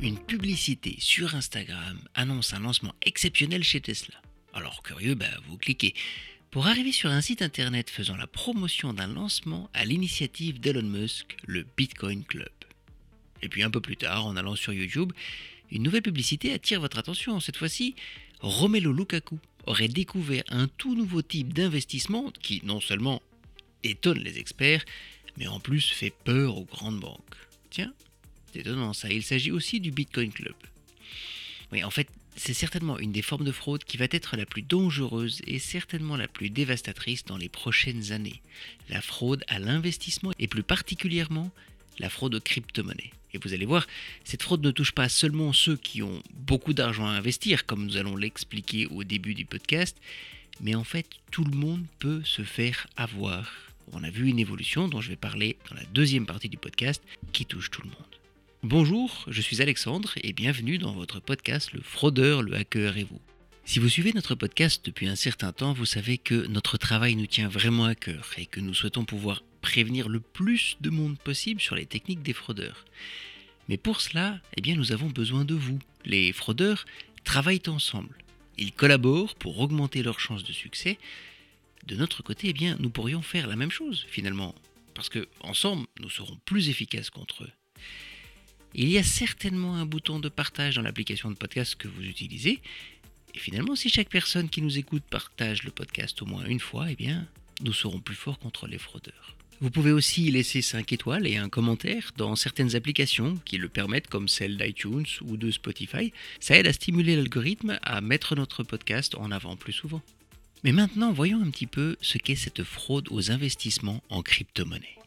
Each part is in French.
une publicité sur Instagram annonce un lancement exceptionnel chez Tesla. Alors curieux, bah, vous cliquez. Pour arriver sur un site internet faisant la promotion d'un lancement à l'initiative d'Elon Musk, le Bitcoin Club. Et puis un peu plus tard, en allant sur YouTube, une nouvelle publicité attire votre attention. Cette fois-ci, Romelo Lukaku aurait découvert un tout nouveau type d'investissement qui non seulement étonne les experts, mais en plus fait peur aux grandes banques. Tiens, étonnant ça, il s'agit aussi du Bitcoin Club. Oui, en fait, c'est certainement une des formes de fraude qui va être la plus dangereuse et certainement la plus dévastatrice dans les prochaines années. La fraude à l'investissement et plus particulièrement la fraude aux crypto-monnaies. Et vous allez voir, cette fraude ne touche pas seulement ceux qui ont beaucoup d'argent à investir, comme nous allons l'expliquer au début du podcast, mais en fait tout le monde peut se faire avoir. On a vu une évolution dont je vais parler dans la deuxième partie du podcast qui touche tout le monde. Bonjour, je suis Alexandre et bienvenue dans votre podcast Le fraudeur, le hacker et vous. Si vous suivez notre podcast depuis un certain temps, vous savez que notre travail nous tient vraiment à cœur et que nous souhaitons pouvoir prévenir le plus de monde possible sur les techniques des fraudeurs. Mais pour cela, eh bien, nous avons besoin de vous. Les fraudeurs travaillent ensemble. Ils collaborent pour augmenter leurs chances de succès. De notre côté, eh bien, nous pourrions faire la même chose finalement, parce que ensemble, nous serons plus efficaces contre eux. Il y a certainement un bouton de partage dans l'application de podcast que vous utilisez. Et finalement, si chaque personne qui nous écoute partage le podcast au moins une fois, eh bien, nous serons plus forts contre les fraudeurs. Vous pouvez aussi laisser 5 étoiles et un commentaire dans certaines applications qui le permettent, comme celle d'iTunes ou de Spotify. Ça aide à stimuler l'algorithme à mettre notre podcast en avant plus souvent. Mais maintenant, voyons un petit peu ce qu'est cette fraude aux investissements en crypto-monnaie.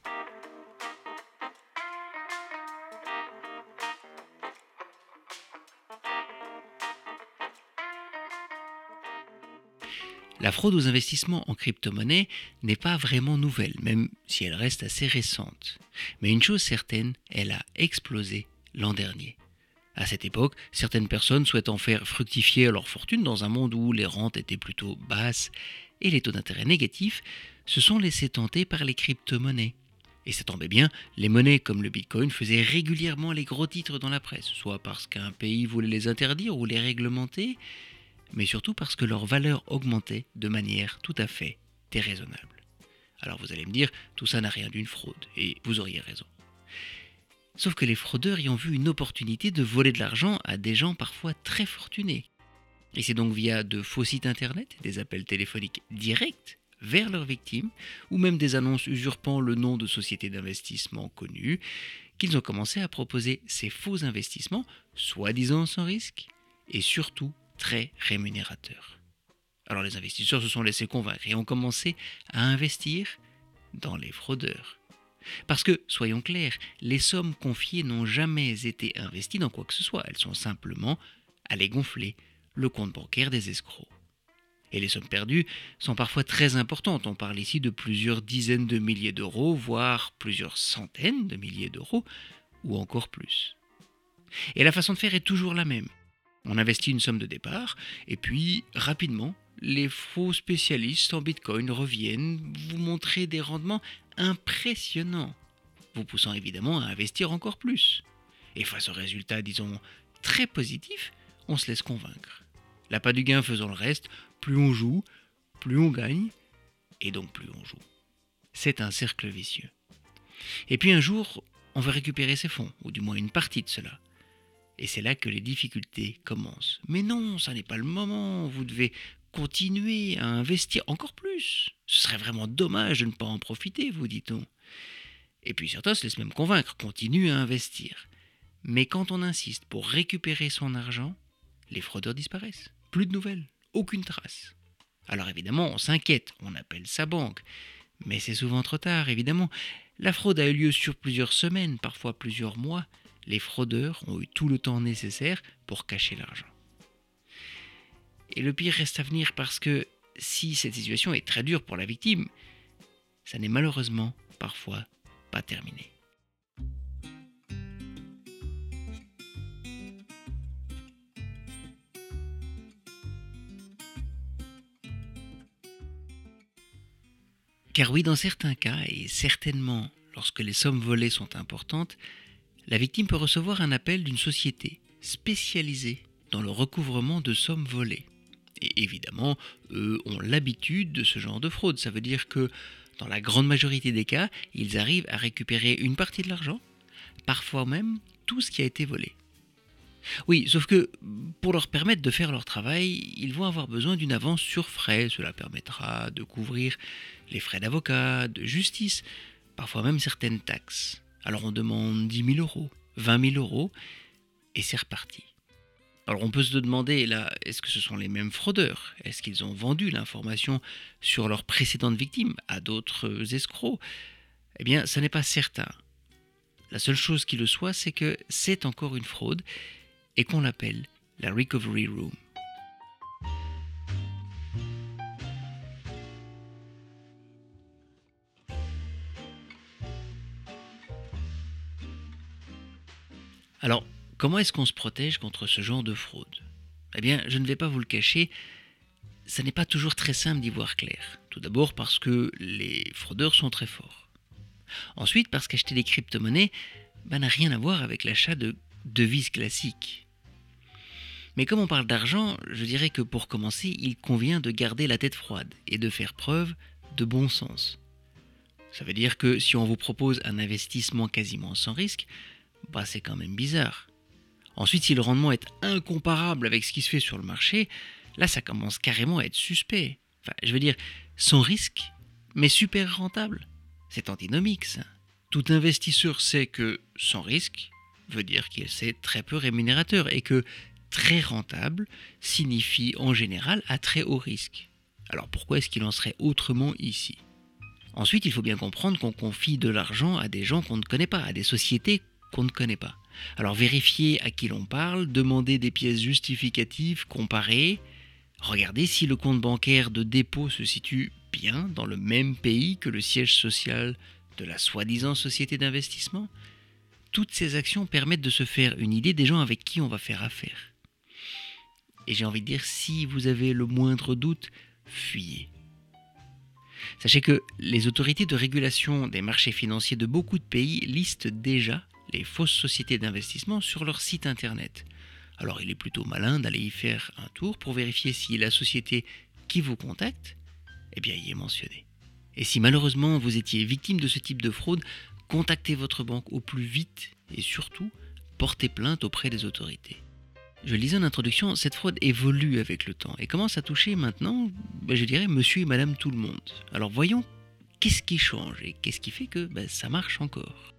La fraude aux investissements en crypto-monnaie n'est pas vraiment nouvelle, même si elle reste assez récente. Mais une chose certaine, elle a explosé l'an dernier. À cette époque, certaines personnes souhaitant faire fructifier leur fortune dans un monde où les rentes étaient plutôt basses et les taux d'intérêt négatifs, se sont laissés tenter par les crypto-monnaies. Et ça tombait bien, les monnaies comme le Bitcoin faisaient régulièrement les gros titres dans la presse, soit parce qu'un pays voulait les interdire ou les réglementer, mais surtout parce que leur valeur augmentait de manière tout à fait déraisonnable. Alors vous allez me dire, tout ça n'a rien d'une fraude, et vous auriez raison. Sauf que les fraudeurs y ont vu une opportunité de voler de l'argent à des gens parfois très fortunés. Et c'est donc via de faux sites internet, des appels téléphoniques directs vers leurs victimes, ou même des annonces usurpant le nom de sociétés d'investissement connues, qu'ils ont commencé à proposer ces faux investissements, soi-disant sans risque, et surtout très rémunérateur. Alors les investisseurs se sont laissés convaincre et ont commencé à investir dans les fraudeurs. Parce que, soyons clairs, les sommes confiées n'ont jamais été investies dans quoi que ce soit, elles sont simplement allées gonfler le compte bancaire des escrocs. Et les sommes perdues sont parfois très importantes, on parle ici de plusieurs dizaines de milliers d'euros, voire plusieurs centaines de milliers d'euros, ou encore plus. Et la façon de faire est toujours la même. On investit une somme de départ, et puis rapidement, les faux spécialistes en Bitcoin reviennent vous montrer des rendements impressionnants, vous poussant évidemment à investir encore plus. Et face aux résultats, disons, très positifs, on se laisse convaincre. La pas du gain faisant le reste, plus on joue, plus on gagne, et donc plus on joue. C'est un cercle vicieux. Et puis un jour, on veut récupérer ses fonds, ou du moins une partie de cela. Et c'est là que les difficultés commencent. Mais non, ça n'est pas le moment, vous devez continuer à investir encore plus. Ce serait vraiment dommage de ne pas en profiter, vous dit-on. Et puis certains se laissent même convaincre, continuent à investir. Mais quand on insiste pour récupérer son argent, les fraudeurs disparaissent. Plus de nouvelles, aucune trace. Alors évidemment, on s'inquiète, on appelle sa banque. Mais c'est souvent trop tard, évidemment. La fraude a eu lieu sur plusieurs semaines, parfois plusieurs mois, les fraudeurs ont eu tout le temps nécessaire pour cacher l'argent. Et le pire reste à venir parce que si cette situation est très dure pour la victime, ça n'est malheureusement parfois pas terminé. Car oui, dans certains cas, et certainement lorsque les sommes volées sont importantes, la victime peut recevoir un appel d'une société spécialisée dans le recouvrement de sommes volées. Et évidemment, eux ont l'habitude de ce genre de fraude. Ça veut dire que dans la grande majorité des cas, ils arrivent à récupérer une partie de l'argent, parfois même tout ce qui a été volé. Oui, sauf que pour leur permettre de faire leur travail, ils vont avoir besoin d'une avance sur frais. Cela permettra de couvrir les frais d'avocat, de justice, parfois même certaines taxes. Alors on demande 10 000 euros, 20 000 euros, et c'est reparti. Alors on peut se demander là, est-ce que ce sont les mêmes fraudeurs? Est-ce qu'ils ont vendu l'information sur leurs précédentes victimes à d'autres escrocs? Eh bien, ça n'est pas certain. La seule chose qui le soit, c'est que c'est encore une fraude et qu'on l'appelle la Recovery Room. Alors, comment est-ce qu'on se protège contre ce genre de fraude? Eh bien, je ne vais pas vous le cacher, ça n'est pas toujours très simple d'y voir clair. Tout d'abord parce que les fraudeurs sont très forts. Ensuite, parce qu'acheter des crypto-monnaies ben, n'a rien à voir avec l'achat de devises classiques. Mais comme on parle d'argent, je dirais que pour commencer, il convient de garder la tête froide et de faire preuve de bon sens. Ça veut dire que si on vous propose un investissement quasiment sans risque, c'est quand même bizarre. Ensuite, si le rendement est incomparable avec ce qui se fait sur le marché, là ça commence carrément à être suspect. Enfin, je veux dire, sans risque, mais super rentable. C'est antinomique ça. Tout investisseur sait que sans risque veut dire qu'il c'est très peu rémunérateur et que très rentable signifie en général à très haut risque. Alors pourquoi est-ce qu'il en serait autrement ici? Ensuite, il faut bien comprendre qu'on confie de l'argent à des gens qu'on ne connaît pas, à des sociétés qu'on ne connaît pas. Alors vérifiez à qui l'on parle, demandez des pièces justificatives, comparez, regardez si le compte bancaire de dépôt se situe bien dans le même pays que le siège social de la soi-disant société d'investissement. Toutes ces actions permettent de se faire une idée des gens avec qui on va faire affaire. Et j'ai envie de dire, si vous avez le moindre doute, fuyez. Sachez que les autorités de régulation des marchés financiers de beaucoup de pays listent déjà les fausses sociétés d'investissement sur leur site internet. Alors il est plutôt malin d'aller y faire un tour pour vérifier si la société qui vous contacte, eh bien, y est mentionnée. Et si malheureusement vous étiez victime de ce type de fraude, contactez votre banque au plus vite et surtout portez plainte auprès des autorités. Je lisais en introduction, cette fraude évolue avec le temps et commence à toucher maintenant, ben, je dirais, monsieur et madame tout le monde. Alors voyons qu'est-ce qui change et qu'est-ce qui fait que ben, ça marche encore?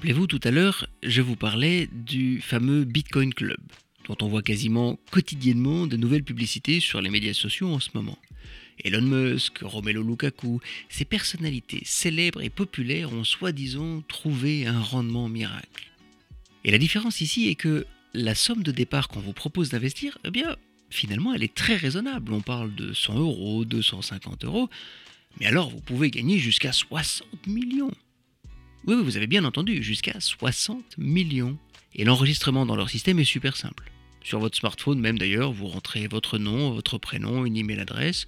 Rappelez-vous tout à l'heure, je vous parlais du fameux Bitcoin Club dont on voit quasiment quotidiennement de nouvelles publicités sur les médias sociaux en ce moment. Elon Musk, Romelo Lukaku, ces personnalités célèbres et populaires ont soi-disant trouvé un rendement miracle. Et la différence ici est que la somme de départ qu'on vous propose d'investir, eh bien, finalement, elle est très raisonnable. On parle de 100 euros, 250 euros, mais alors vous pouvez gagner jusqu'à 60 millions. Oui, vous avez bien entendu, jusqu'à 60 millions. Et l'enregistrement dans leur système est super simple. Sur votre smartphone même d'ailleurs, vous rentrez votre nom, votre prénom, une email adresse,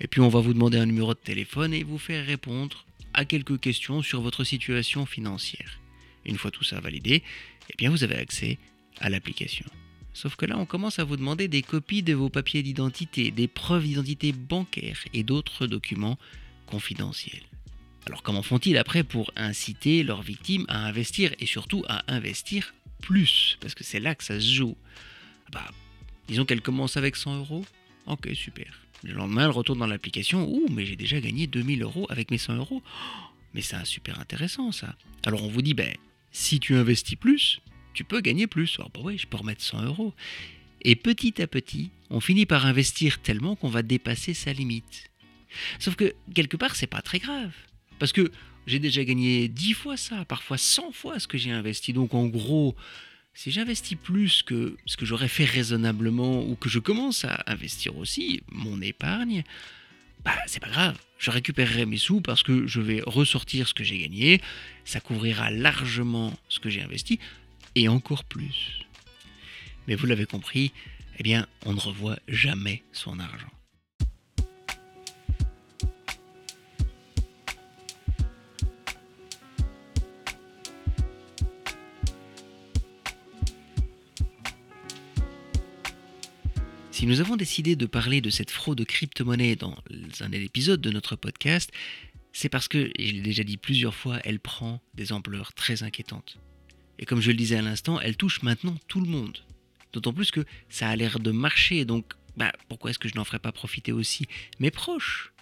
et puis on va vous demander un numéro de téléphone et vous faire répondre à quelques questions sur votre situation financière. Une fois tout ça validé, eh bien vous avez accès à l'application. Sauf que là, on commence à vous demander des copies de vos papiers d'identité, des preuves d'identité bancaire et d'autres documents confidentiels. Alors comment font-ils après pour inciter leurs victimes à investir et surtout à investir plus? Parce que c'est là que ça se joue. Bah, disons qu'elle commence avec 100 euros. Ok, super. Le lendemain, elle retourne dans l'application. Ouh, mais j'ai déjà gagné 2000 euros avec mes 100 euros. mais c'est super intéressant ça. Alors on vous dit, ben, si tu investis plus, tu peux gagner plus. Alors bah oui, je peux remettre 100 euros. Et petit à petit, on finit par investir tellement qu'on va dépasser sa limite. Sauf que quelque part, c'est pas très grave. Parce que j'ai déjà gagné 10 fois ça, parfois 100 fois ce que j'ai investi. Donc en gros, si j'investis plus que ce que j'aurais fait raisonnablement ou que je commence à investir aussi mon épargne, bah c'est pas grave. Je récupérerai mes sous parce que je vais ressortir ce que j'ai gagné, ça couvrira largement ce que j'ai investi et encore plus. Mais vous l'avez compris, eh bien, on ne revoit jamais son argent. Si nous avons décidé de parler de cette fraude de crypto-monnaie dans un épisode de notre podcast, c'est parce que, je l'ai déjà dit plusieurs fois, elle prend des ampleurs très inquiétantes. Et comme je le disais à l'instant, elle touche maintenant tout le monde. D'autant plus que ça a l'air de marcher, donc bah, pourquoi est-ce que je n'en ferais pas profiter aussi mes proches?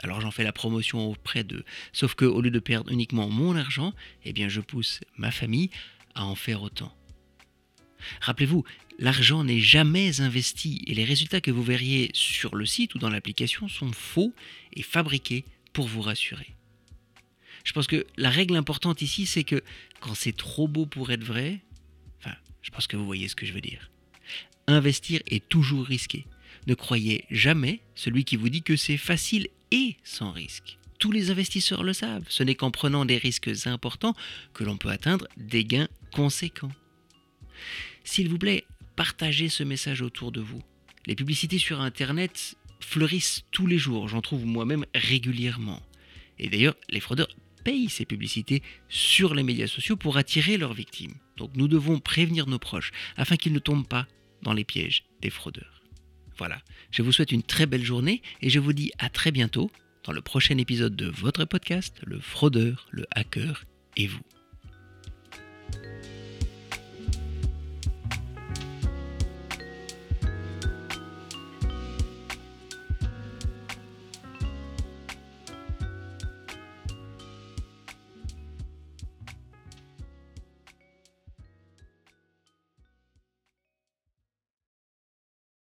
Alors j'en fais la promotion auprès d'eux. Sauf que au lieu de perdre uniquement mon argent, eh bien je pousse ma famille à en faire autant. Rappelez-vous, l'argent n'est jamais investi et les résultats que vous verriez sur le site ou dans l'application sont faux et fabriqués pour vous rassurer. Je pense que la règle importante ici, c'est que quand c'est trop beau pour être vrai, enfin, je pense que vous voyez ce que je veux dire. Investir est toujours risqué. Ne croyez jamais celui qui vous dit que c'est facile et sans risque. Tous les investisseurs le savent, ce n'est qu'en prenant des risques importants que l'on peut atteindre des gains conséquents. S'il vous plaît, partagez ce message autour de vous. Les publicités sur Internet fleurissent tous les jours, j'en trouve moi-même régulièrement. Et d'ailleurs, les fraudeurs payent ces publicités sur les médias sociaux pour attirer leurs victimes. Donc nous devons prévenir nos proches afin qu'ils ne tombent pas dans les pièges des fraudeurs. Voilà, je vous souhaite une très belle journée et je vous dis à très bientôt dans le prochain épisode de votre podcast, Le fraudeur, le hacker et vous.